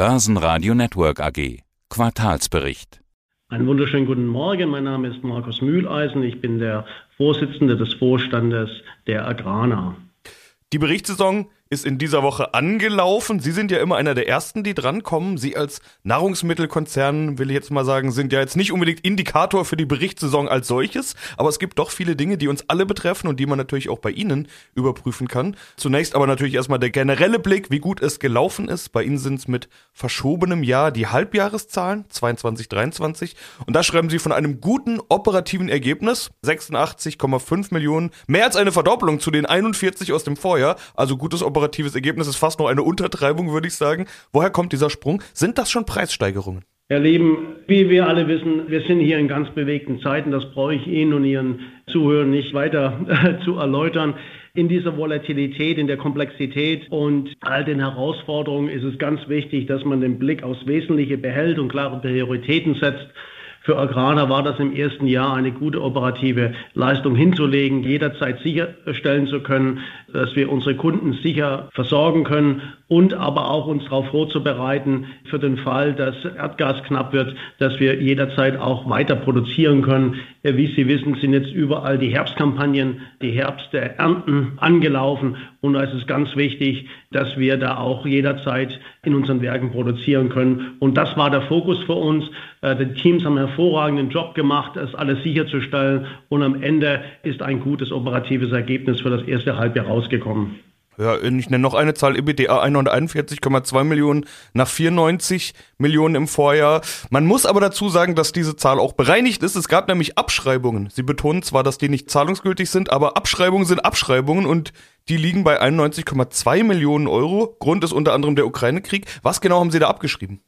Börsenradio Network AG. Quartalsbericht. Einen wunderschönen guten Morgen. Mein Name ist Markus Mühleisen. Ich bin der Vorsitzende des Vorstandes der Agrana. Die Berichtssaison ist in dieser Woche angelaufen. Sie sind ja immer einer der Ersten, die drankommen. Sie als Nahrungsmittelkonzern, will ich jetzt mal sagen, sind ja jetzt nicht unbedingt Indikator für die Berichtssaison als solches, aber es gibt doch viele Dinge, die uns alle betreffen und die man natürlich auch bei Ihnen überprüfen kann. Zunächst aber natürlich erstmal der generelle Blick, wie gut es gelaufen ist. Bei Ihnen sind es mit verschobenem Jahr die Halbjahreszahlen 22, 23 und da schreiben Sie von einem guten operativen Ergebnis 86,5 Millionen, mehr als eine Verdopplung zu den 41 aus dem Vorjahr, also gutes operatives Ergebnis ist fast noch eine Untertreibung, würde ich sagen. Woher kommt dieser Sprung? Sind das schon Preissteigerungen? Herr Leben, wie wir alle wissen, wir sind hier in ganz bewegten Zeiten. Das brauche ich Ihnen und Ihren Zuhörern nicht weiter zu erläutern. In dieser Volatilität, in der Komplexität und all den Herausforderungen ist es ganz wichtig, dass man den Blick aufs Wesentliche behält und klare Prioritäten setzt. Für Agrana war das im ersten Jahr eine gute operative Leistung hinzulegen, jederzeit sicherstellen zu können, dass wir unsere Kunden sicher versorgen können und aber auch uns darauf vorzubereiten für den Fall, dass Erdgas knapp wird, dass wir jederzeit auch weiter produzieren können. Wie Sie wissen, sind jetzt überall die Herbstkampagnen, die Herbsternten angelaufen und da ist es ganz wichtig, dass wir da auch jederzeit in unseren Werken produzieren können. Und das war der Fokus für uns. Äh, die Teams haben einen hervorragenden Job gemacht, das alles sicherzustellen und am Ende ist ein gutes operatives Ergebnis für das erste Halbjahr rausgekommen. Ja, ich nenne noch eine Zahl, EBITDA 141,2 Millionen nach 94 Millionen im Vorjahr. Man muss aber dazu sagen, dass diese Zahl auch bereinigt ist. Es gab nämlich Abschreibungen. Sie betonen zwar, dass die nicht zahlungsgültig sind, aber Abschreibungen sind Abschreibungen und die liegen bei 91,2 Millionen Euro. Grund ist unter anderem der Ukraine-Krieg. Was genau haben Sie da abgeschrieben?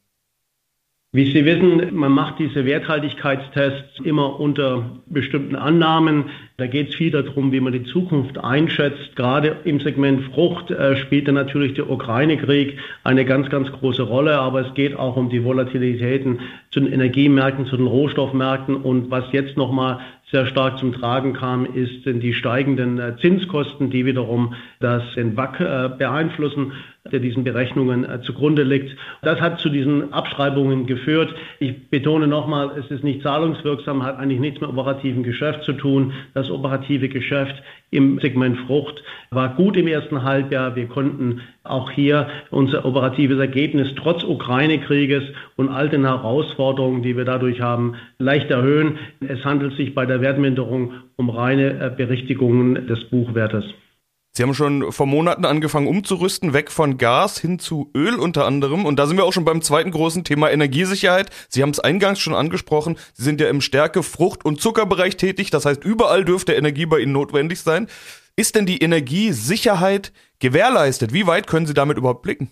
Wie Sie wissen, man macht diese Werthaltigkeitstests immer unter bestimmten Annahmen. Da geht es viel darum, wie man die Zukunft einschätzt. Gerade im Segment Frucht äh, spielt natürlich der Ukraine-Krieg eine ganz, ganz große Rolle. Aber es geht auch um die Volatilitäten zu den Energiemärkten, zu den Rohstoffmärkten. Und was jetzt nochmal sehr stark zum Tragen kam, ist die steigenden äh, Zinskosten, die wiederum das den WAC äh, beeinflussen der diesen Berechnungen äh, zugrunde liegt. Das hat zu diesen Abschreibungen geführt. Ich betone nochmal, es ist nicht zahlungswirksam, hat eigentlich nichts mit operativen Geschäft zu tun. Das operative Geschäft im Segment Frucht war gut im ersten Halbjahr. Wir konnten auch hier unser operatives Ergebnis trotz Ukraine-Krieges und all den Herausforderungen, die wir dadurch haben, leicht erhöhen. Es handelt sich bei der Wertminderung um reine äh, Berichtigungen des Buchwertes. Sie haben schon vor Monaten angefangen umzurüsten, weg von Gas hin zu Öl unter anderem. Und da sind wir auch schon beim zweiten großen Thema Energiesicherheit. Sie haben es eingangs schon angesprochen. Sie sind ja im Stärke-, Frucht- und Zuckerbereich tätig. Das heißt, überall dürfte Energie bei Ihnen notwendig sein. Ist denn die Energiesicherheit gewährleistet? Wie weit können Sie damit überhaupt blicken?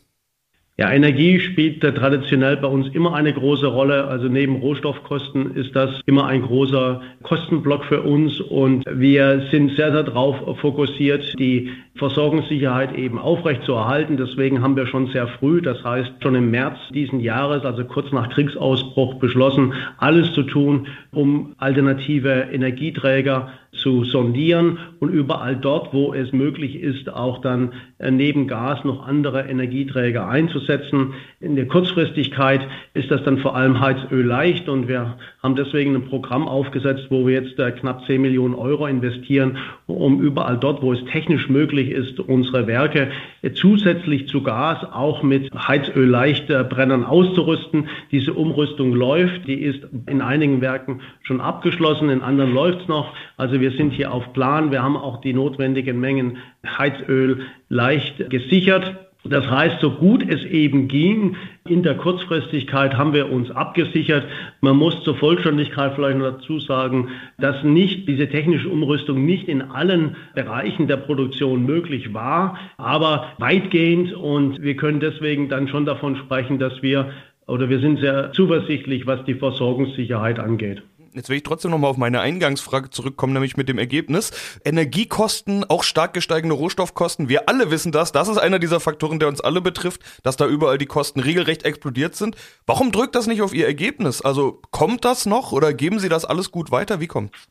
Ja, Energie spielt traditionell bei uns immer eine große Rolle. Also neben Rohstoffkosten ist das immer ein großer Kostenblock für uns und wir sind sehr, sehr darauf fokussiert, die Versorgungssicherheit eben aufrecht zu erhalten. Deswegen haben wir schon sehr früh, das heißt schon im März diesen Jahres, also kurz nach Kriegsausbruch, beschlossen, alles zu tun, um alternative Energieträger zu sondieren und überall dort, wo es möglich ist, auch dann äh, neben Gas noch andere Energieträger einzusetzen. In der Kurzfristigkeit ist das dann vor allem Heizöl leicht und wir haben deswegen ein Programm aufgesetzt, wo wir jetzt äh, knapp 10 Millionen Euro investieren, um überall dort, wo es technisch möglich ist, unsere Werke zusätzlich zu Gas auch mit Heizöl leicht Brennern auszurüsten. Diese Umrüstung läuft, die ist in einigen Werken schon abgeschlossen, in anderen läuft es noch. Also wir sind hier auf Plan. Wir haben auch die notwendigen Mengen Heizöl leicht gesichert. Das heißt, so gut es eben ging, in der Kurzfristigkeit haben wir uns abgesichert. Man muss zur Vollständigkeit vielleicht noch dazu sagen, dass nicht diese technische Umrüstung nicht in allen Bereichen der Produktion möglich war, aber weitgehend und wir können deswegen dann schon davon sprechen, dass wir oder wir sind sehr zuversichtlich, was die Versorgungssicherheit angeht. Jetzt will ich trotzdem nochmal auf meine Eingangsfrage zurückkommen, nämlich mit dem Ergebnis. Energiekosten, auch stark gesteigende Rohstoffkosten. Wir alle wissen das. Das ist einer dieser Faktoren, der uns alle betrifft, dass da überall die Kosten regelrecht explodiert sind. Warum drückt das nicht auf Ihr Ergebnis? Also kommt das noch oder geben Sie das alles gut weiter? Wie kommt's?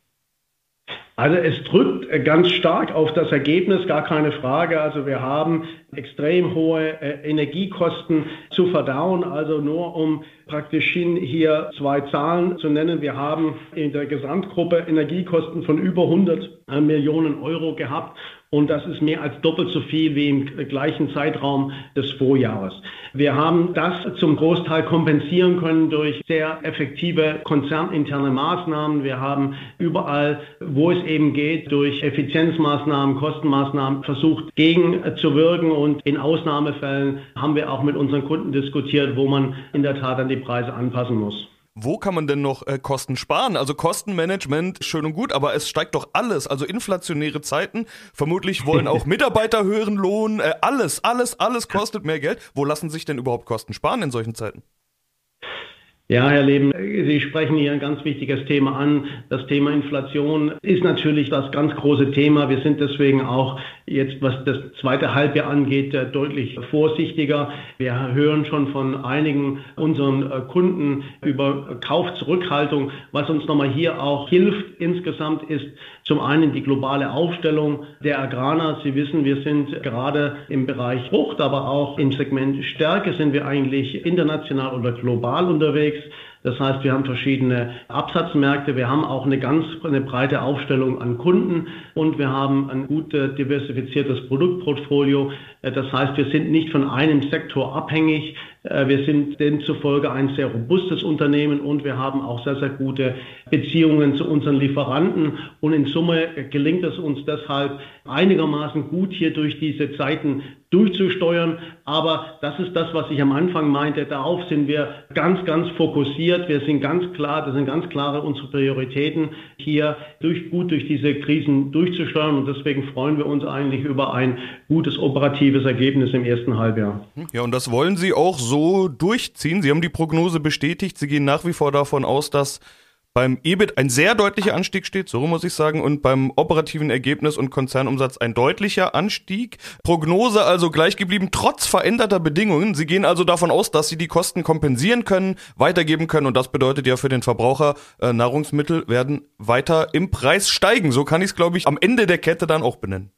Also es drückt ganz stark auf das Ergebnis, gar keine Frage. Also wir haben extrem hohe äh, Energiekosten zu verdauen. Also nur um praktisch hier zwei Zahlen zu nennen. Wir haben in der Gesamtgruppe Energiekosten von über 100 äh, Millionen Euro gehabt und das ist mehr als doppelt so viel wie im gleichen Zeitraum des Vorjahres. Wir haben das zum Großteil kompensieren können durch sehr effektive konzerninterne Maßnahmen. Wir haben überall, wo es eben geht, durch Effizienzmaßnahmen, Kostenmaßnahmen versucht, gegenzuwirken und in Ausnahmefällen haben wir auch mit unseren Kunden diskutiert, wo man in der Tat an die Preise anpassen muss. Wo kann man denn noch äh, Kosten sparen? Also Kostenmanagement, schön und gut, aber es steigt doch alles. Also inflationäre Zeiten. Vermutlich wollen auch Mitarbeiter höheren Lohn. Äh, alles, alles, alles kostet mehr Geld. Wo lassen sich denn überhaupt Kosten sparen in solchen Zeiten? Ja, Herr Leben, Sie sprechen hier ein ganz wichtiges Thema an. Das Thema Inflation ist natürlich das ganz große Thema. Wir sind deswegen auch jetzt, was das zweite Halbjahr angeht, deutlich vorsichtiger. Wir hören schon von einigen unseren Kunden über Kaufzurückhaltung. Was uns nochmal hier auch hilft insgesamt ist zum einen die globale Aufstellung der Agrana. Sie wissen, wir sind gerade im Bereich Frucht, aber auch im Segment Stärke sind wir eigentlich international oder global unterwegs. Das heißt, wir haben verschiedene Absatzmärkte, wir haben auch eine ganz eine breite Aufstellung an Kunden und wir haben ein gut diversifiziertes Produktportfolio. Das heißt, wir sind nicht von einem Sektor abhängig. Wir sind demzufolge ein sehr robustes Unternehmen und wir haben auch sehr, sehr gute Beziehungen zu unseren Lieferanten. Und in Summe gelingt es uns deshalb einigermaßen gut, hier durch diese Zeiten durchzusteuern. Aber das ist das, was ich am Anfang meinte. Darauf sind wir ganz, ganz fokussiert. Wir sind ganz klar, das sind ganz klare unsere Prioritäten, hier durch, gut durch diese Krisen durchzusteuern. Und deswegen freuen wir uns eigentlich über ein gutes operatives Ergebnis im ersten Halbjahr. Ja, und das wollen Sie auch so durchziehen. Sie haben die Prognose bestätigt. Sie gehen nach wie vor davon aus, dass beim EBIT ein sehr deutlicher Anstieg steht, so muss ich sagen, und beim operativen Ergebnis und Konzernumsatz ein deutlicher Anstieg. Prognose also gleich geblieben, trotz veränderter Bedingungen. Sie gehen also davon aus, dass Sie die Kosten kompensieren können, weitergeben können und das bedeutet ja für den Verbraucher, äh, Nahrungsmittel werden weiter im Preis steigen. So kann ich es, glaube ich, am Ende der Kette dann auch benennen.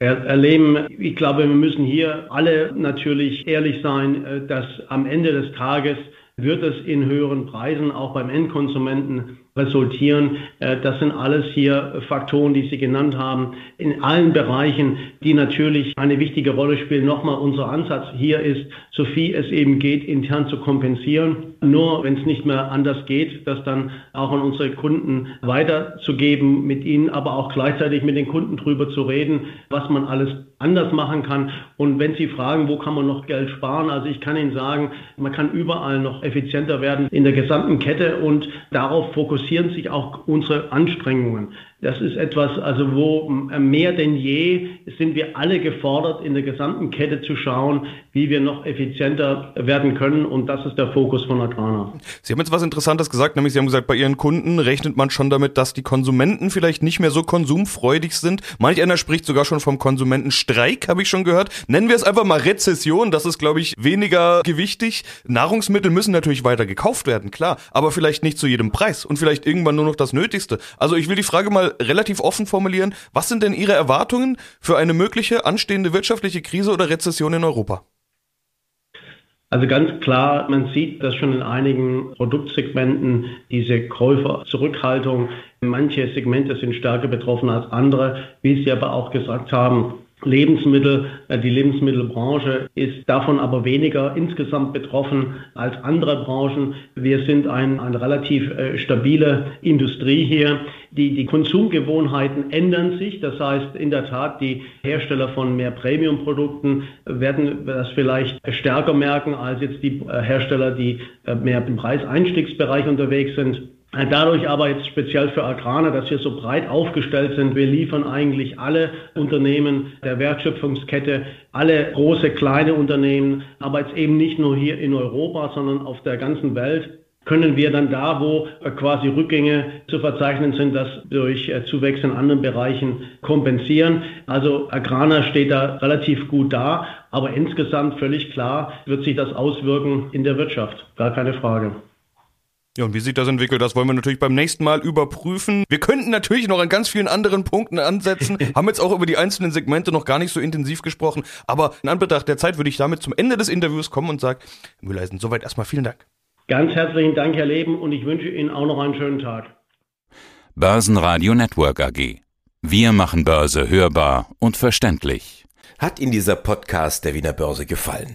Erleben, ich glaube, wir müssen hier alle natürlich ehrlich sein, äh, dass am Ende des Tages wird es in höheren Preisen auch beim Endkonsumenten resultieren. Äh, das sind alles hier Faktoren, die Sie genannt haben, in allen Bereichen, die natürlich eine wichtige Rolle spielen. Nochmal, unser Ansatz hier ist, so viel es eben geht, intern zu kompensieren. Nur wenn es nicht mehr anders geht, das dann auch an unsere Kunden weiterzugeben, mit ihnen aber auch gleichzeitig mit den Kunden drüber zu reden, was man alles anders machen kann. Und wenn Sie fragen, wo kann man noch Geld sparen, also ich kann Ihnen sagen, man kann überall noch effizienter werden in der gesamten Kette und darauf fokussieren sich auch unsere Anstrengungen. Das ist etwas, also wo mehr denn je sind wir alle gefordert, in der gesamten Kette zu schauen, wie wir noch effizienter werden können. Und das ist der Fokus von Agrana. Sie haben jetzt was Interessantes gesagt, nämlich Sie haben gesagt, bei Ihren Kunden rechnet man schon damit, dass die Konsumenten vielleicht nicht mehr so konsumfreudig sind. Manch einer spricht sogar schon vom Konsumentenstreik, habe ich schon gehört. Nennen wir es einfach mal Rezession. Das ist, glaube ich, weniger gewichtig. Nahrungsmittel müssen natürlich weiter gekauft werden, klar, aber vielleicht nicht zu jedem Preis und vielleicht irgendwann nur noch das Nötigste. Also ich will die Frage mal relativ offen formulieren. Was sind denn Ihre Erwartungen für eine mögliche anstehende wirtschaftliche Krise oder Rezession in Europa? Also ganz klar, man sieht, dass schon in einigen Produktsegmenten diese Käuferzurückhaltung, manche Segmente sind stärker betroffen als andere, wie Sie aber auch gesagt haben, Lebensmittel, äh, die Lebensmittelbranche ist davon aber weniger insgesamt betroffen als andere Branchen. Wir sind ein, eine relativ äh, stabile Industrie hier. Die, die Konsumgewohnheiten ändern sich. Das heißt, in der Tat, die Hersteller von mehr Premium-Produkten werden das vielleicht stärker merken als jetzt die äh, Hersteller, die mehr im Preiseinstiegsbereich unterwegs sind. Dadurch aber jetzt speziell für Agrana, dass wir so breit aufgestellt sind. Wir liefern eigentlich alle Unternehmen der Wertschöpfungskette, alle große, kleine Unternehmen, aber jetzt eben nicht nur hier in Europa, sondern auf der ganzen Welt können wir dann da, wo quasi Rückgänge zu verzeichnen sind, das durch Zuwächse in anderen Bereichen kompensieren. Also Agrana steht da relativ gut da, aber insgesamt völlig klar wird sich das auswirken in der Wirtschaft. Gar keine Frage. Ja, und wie sich das entwickelt, das wollen wir natürlich beim nächsten Mal überprüfen. Wir könnten natürlich noch an ganz vielen anderen Punkten ansetzen, haben jetzt auch über die einzelnen Segmente noch gar nicht so intensiv gesprochen, aber in Anbetracht der Zeit würde ich damit zum Ende des Interviews kommen und sage, Herr Mühleisen, soweit erstmal vielen Dank. Ganz herzlichen Dank, Herr Leben, und ich wünsche Ihnen auch noch einen schönen Tag. Börsenradio Network AG. Wir machen Börse hörbar und verständlich. Hat Ihnen dieser Podcast der Wiener Börse gefallen?